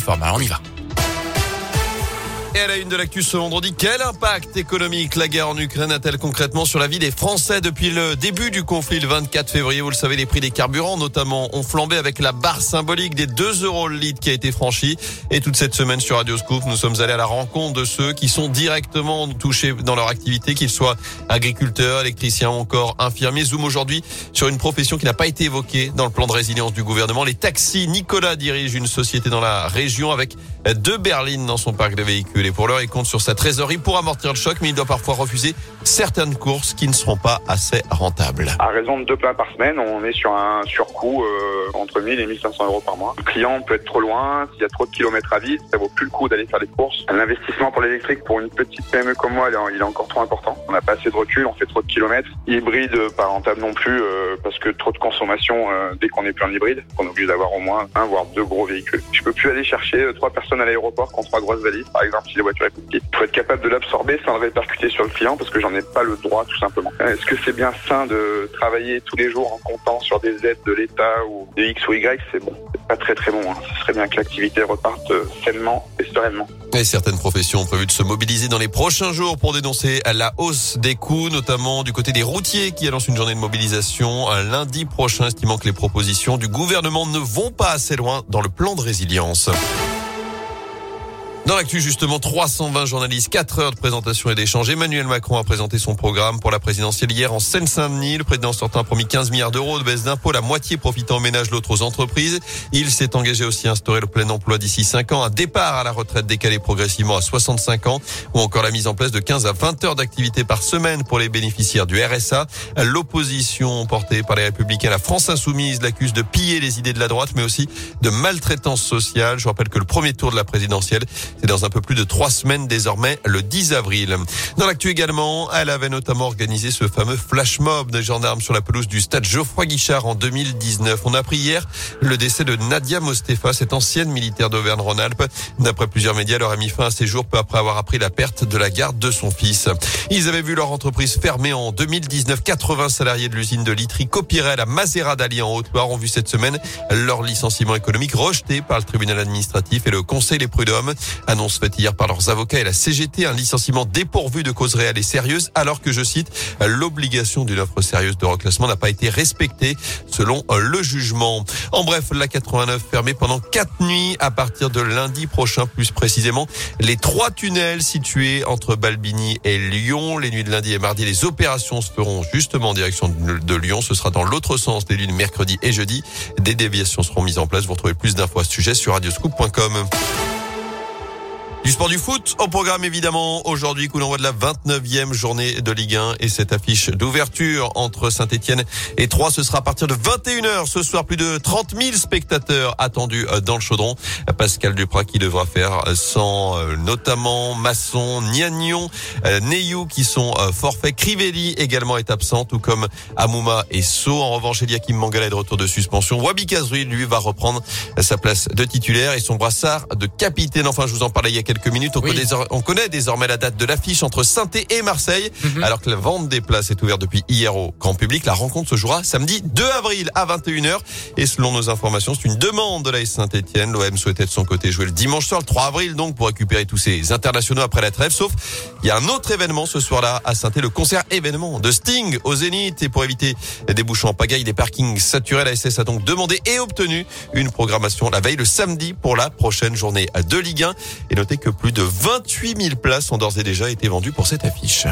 le format. On y va. Et à la une de l'actu ce vendredi, quel impact économique la guerre en Ukraine a-t-elle concrètement sur la vie des Français depuis le début du conflit le 24 février? Vous le savez, les prix des carburants notamment ont flambé avec la barre symbolique des 2 euros le litre qui a été franchie. Et toute cette semaine sur Radio Scoop, nous sommes allés à la rencontre de ceux qui sont directement touchés dans leur activité, qu'ils soient agriculteurs, électriciens ou encore infirmiers. Zoom aujourd'hui sur une profession qui n'a pas été évoquée dans le plan de résilience du gouvernement. Les taxis. Nicolas dirige une société dans la région avec deux berlines dans son parc de véhicules. Pour l'heure, il compte sur sa trésorerie pour amortir le choc, mais il doit parfois refuser certaines courses qui ne seront pas assez rentables. À raison de deux plats par semaine, on est sur un surcoût euh, entre 1000 et 1500 euros par mois. Le client peut être trop loin, s'il y a trop de kilomètres à vide, ça vaut plus le coup d'aller faire des courses. L'investissement pour l'électrique pour une petite PME comme moi, il est encore trop important. On n'a pas assez de recul, on fait trop de kilomètres. Hybride, pas rentable non plus, euh, parce que trop de consommation euh, dès qu'on est plus en hybride. On est obligé d'avoir au moins un voire deux gros véhicules. Je peux plus aller chercher trois personnes à l'aéroport contre trois grosses valises, par exemple, si les voitures est petite. Faut être capable de l'absorber sans le répercuter sur le client, parce que j'en ai pas le droit, tout simplement. Est-ce que c'est bien sain de travailler tous les jours en comptant sur des aides de l'État ou de X ou Y? C'est bon, c'est pas très très bon. Hein. Ce serait bien que l'activité reparte sainement et sereinement. Et certaines professions ont prévu de se mobiliser dans les prochains jours pour dénoncer la hausse des coûts, notamment du côté des routiers qui annoncent une journée de mobilisation lundi prochain, estimant que les propositions du gouvernement ne vont pas assez loin dans le plan de résilience. Dans l'actu, justement, 320 journalistes, 4 heures de présentation et d'échange. Emmanuel Macron a présenté son programme pour la présidentielle hier en Seine-Saint-Denis. Le président sortant a promis 15 milliards d'euros de baisse d'impôts, la moitié profitant aux ménages, l'autre aux entreprises. Il s'est engagé aussi à instaurer le plein emploi d'ici 5 ans, un départ à la retraite décalé progressivement à 65 ans, ou encore la mise en place de 15 à 20 heures d'activité par semaine pour les bénéficiaires du RSA. L'opposition portée par les Républicains, la France Insoumise, l'accuse de piller les idées de la droite, mais aussi de maltraitance sociale. Je rappelle que le premier tour de la présidentielle c'est dans un peu plus de trois semaines désormais, le 10 avril. Dans l'actu également, elle avait notamment organisé ce fameux flash mob des gendarmes sur la pelouse du stade Geoffroy Guichard en 2019. On a appris hier le décès de Nadia Mostefa, cette ancienne militaire d'Auvergne-Rhône-Alpes. D'après plusieurs médias, elle aurait mis fin à ses jours peu après avoir appris la perte de la garde de son fils. Ils avaient vu leur entreprise fermée en 2019. 80 salariés de l'usine de Litry Copirel à Mazera d'Ali en Haute-Loire ont vu cette semaine leur licenciement économique rejeté par le tribunal administratif et le conseil des prud'hommes. Annonce faite hier par leurs avocats et la CGT, un licenciement dépourvu de cause réelle et sérieuse, alors que, je cite, l'obligation d'une offre sérieuse de reclassement n'a pas été respectée, selon le jugement. En bref, la 89 fermée pendant quatre nuits à partir de lundi prochain, plus précisément. Les trois tunnels situés entre Balbini et Lyon. Les nuits de lundi et mardi, les opérations se feront justement en direction de Lyon. Ce sera dans l'autre sens les lunes mercredi et jeudi. Des déviations seront mises en place. Vous retrouvez plus d'infos à ce sujet sur radioscoop.com. Du sport du foot au programme évidemment aujourd'hui coup d'envoi de la 29e journée de Ligue 1 et cette affiche d'ouverture entre Saint-Etienne et Troyes. Ce sera à partir de 21h ce soir. Plus de 30 000 spectateurs attendus euh, dans le chaudron. Pascal Duprat qui devra faire sans euh, notamment Masson, Niagnon, euh, Neyou qui sont forfaits. Crivelli également est absent tout comme Amouma et So en revanche Eliakim Mangala est de retour de suspension. Wabi Kazri lui va reprendre sa place de titulaire et son brassard de capitaine. Enfin je vous en parlais il y a quelques minutes. On, connaît, désormais la date de l'affiche entre saint et Marseille. Mhm. Alors que la vente des places est ouverte depuis hier au grand public. La rencontre se jouera samedi 2 avril à 21h. Et selon nos informations, c'est une demande de la Saint-Etienne. L'OM souhaitait de son côté jouer le dimanche soir, le 3 avril, donc pour récupérer tous ses internationaux après la trêve. Sauf, il y a un autre événement ce soir-là à saint le concert événement de Sting au Zénith. Et pour éviter des bouchons en pagaille, des parkings saturés, la SS a donc demandé et obtenu une programmation la veille le samedi pour la prochaine journée de Ligue 1. Et notez que plus de 28 000 places ont d'ores et déjà été vendues pour cette affiche.